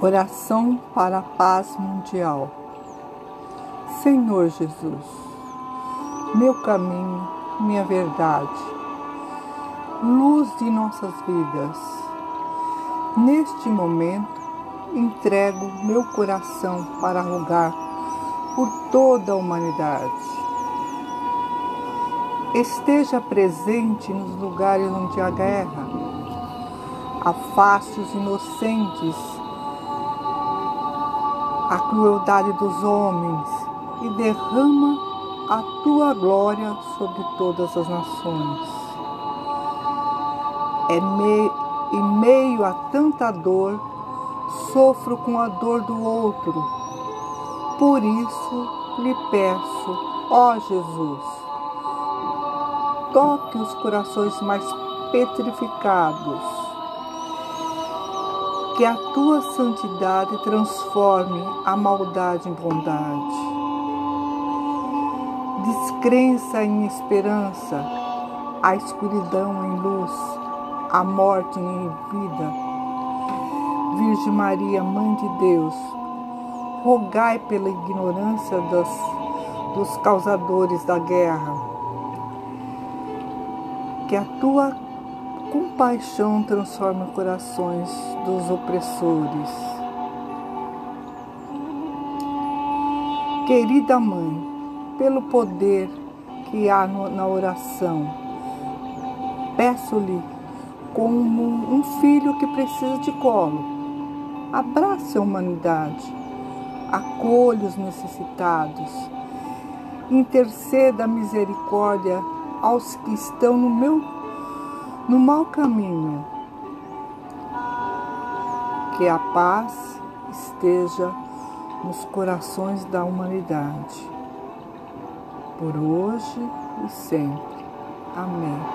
Oração para a paz mundial. Senhor Jesus, meu caminho, minha verdade, luz de nossas vidas. Neste momento, entrego meu coração para rogar por toda a humanidade. Esteja presente nos lugares onde há guerra. Afaste os inocentes a crueldade dos homens e derrama a tua glória sobre todas as nações. É me, em meio a tanta dor, sofro com a dor do outro. Por isso lhe peço, ó Jesus, toque os corações mais petrificados que a tua santidade transforme a maldade em bondade, descrença em esperança, a escuridão em luz, a morte em vida. Virgem Maria, Mãe de Deus, rogai pela ignorância dos, dos causadores da guerra, que a tua compaixão transforma corações dos opressores. Querida Mãe, pelo poder que há na oração, peço-lhe como um filho que precisa de colo. Abrace a humanidade, acolha os necessitados, interceda a misericórdia aos que estão no meu no mau caminho. Que a paz esteja nos corações da humanidade, por hoje e sempre. Amém.